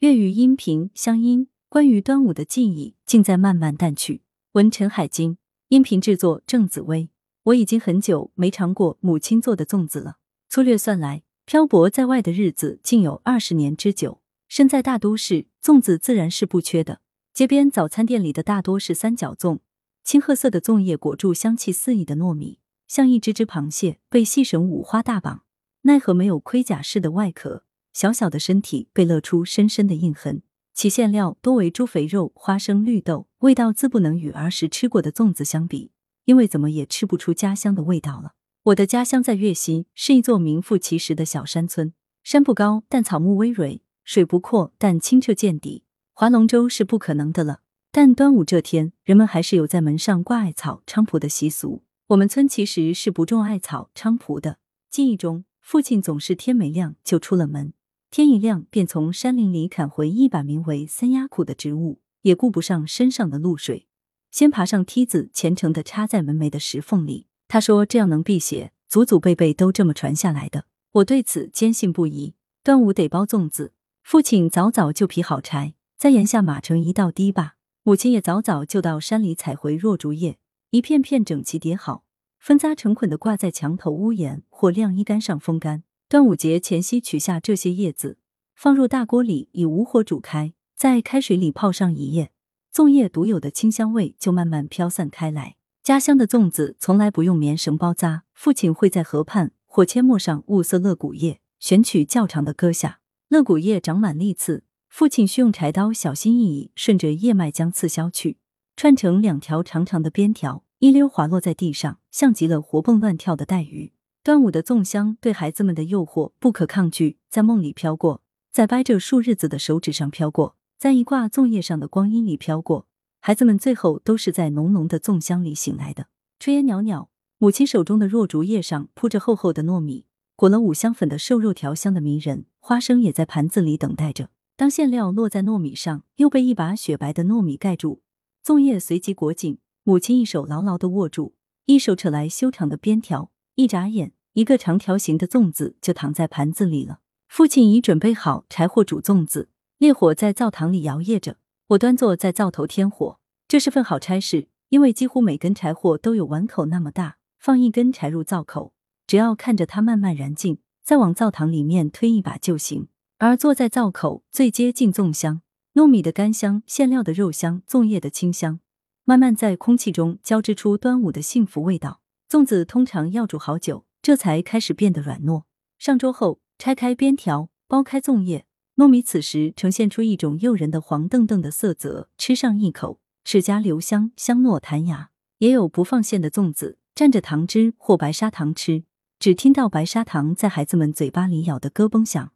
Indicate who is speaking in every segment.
Speaker 1: 粤语音频、乡音，关于端午的记忆，尽在慢慢淡去。文陈海金，音频制作郑紫薇。我已经很久没尝过母亲做的粽子了。粗略算来，漂泊在外的日子竟有二十年之久。身在大都市，粽子自然是不缺的。街边早餐店里的大多是三角粽，青褐色的粽叶裹住香气四溢的糯米，像一只只螃蟹被细绳五花大绑。奈何没有盔甲式的外壳，小小的身体被勒出深深的印痕。其馅料多为猪肥肉、花生、绿豆，味道自不能与儿时吃过的粽子相比，因为怎么也吃不出家乡的味道了。我的家乡在粤西，是一座名副其实的小山村。山不高，但草木葳蕤；水不阔，但清澈见底。划龙舟是不可能的了，但端午这天，人们还是有在门上挂艾草、菖蒲的习俗。我们村其实是不种艾草、菖蒲的。记忆中。父亲总是天没亮就出了门，天一亮便从山林里砍回一把名为三丫苦的植物，也顾不上身上的露水，先爬上梯子，虔诚的插在门楣的石缝里。他说这样能辟邪，祖祖辈辈都这么传下来的。我对此坚信不疑。端午得包粽子，父亲早早就劈好柴，在檐下码成一道堤坝，母亲也早早就到山里采回箬竹叶，一片片整齐叠好。分扎成捆的挂在墙头、屋檐或晾衣杆上风干。端午节前夕取下这些叶子，放入大锅里，以无火煮开，在开水里泡上一夜，粽叶独有的清香味就慢慢飘散开来。家乡的粽子从来不用棉绳包扎，父亲会在河畔或阡陌上物色乐谷叶，选取较长的割下。乐谷叶长满利刺，父亲需用柴刀小心翼翼顺着叶脉将刺削去，串成两条长长的边条。一溜滑落在地上，像极了活蹦乱跳的带鱼。端午的粽香对孩子们的诱惑不可抗拒，在梦里飘过，在掰着树日子的手指上飘过，在一挂粽叶上的光阴里飘过。孩子们最后都是在浓浓的粽香里醒来的。炊烟袅袅，母亲手中的箬竹叶上铺着厚厚的糯米，裹了五香粉的瘦肉条香的迷人。花生也在盘子里等待着。当馅料落在糯米上，又被一把雪白的糯米盖住，粽叶随即裹紧。母亲一手牢牢的握住，一手扯来修长的边条，一眨眼，一个长条形的粽子就躺在盘子里了。父亲已准备好柴火煮粽子，烈火在灶堂里摇曳着。我端坐在灶头添火，这是份好差事，因为几乎每根柴火都有碗口那么大。放一根柴入灶口，只要看着它慢慢燃尽，再往灶堂里面推一把就行。而坐在灶口，最接近粽香，糯米的干香，馅料的肉香，粽叶的清香。慢慢在空气中交织出端午的幸福味道。粽子通常要煮好久，这才开始变得软糯。上桌后，拆开边条，剥开粽叶，糯米此时呈现出一种诱人的黄澄澄的色泽。吃上一口，齿颊留香，香糯弹牙。也有不放馅的粽子，蘸着糖汁或白砂糖吃，只听到白砂糖在孩子们嘴巴里咬得咯嘣响。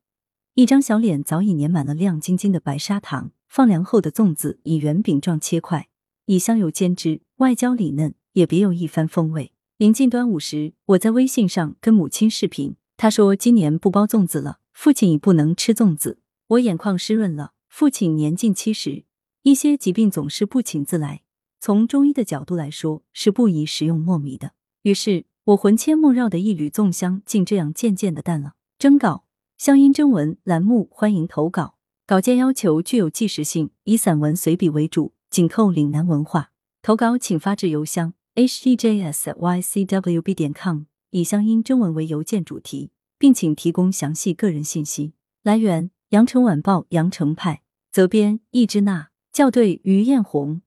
Speaker 1: 一张小脸早已粘满了亮晶晶的白砂糖。放凉后的粽子以圆饼状切块。以香油煎制，外焦里嫩，也别有一番风味。临近端午时，我在微信上跟母亲视频，她说今年不包粽子了，父亲已不能吃粽子。我眼眶湿润了。父亲年近七十，一些疾病总是不请自来，从中医的角度来说，是不宜食用糯米的。于是，我魂牵梦绕的一缕粽香，竟这样渐渐的淡了。征稿：乡音征文栏目，欢迎投稿。稿件要求具有纪实性，以散文随笔为主。紧扣岭南文化，投稿请发至邮箱 h d j s y c w b 点 com，以乡音征文为邮件主题，并请提供详细个人信息。来源：羊城晚报羊城派，责编：易之娜，校对：于艳红。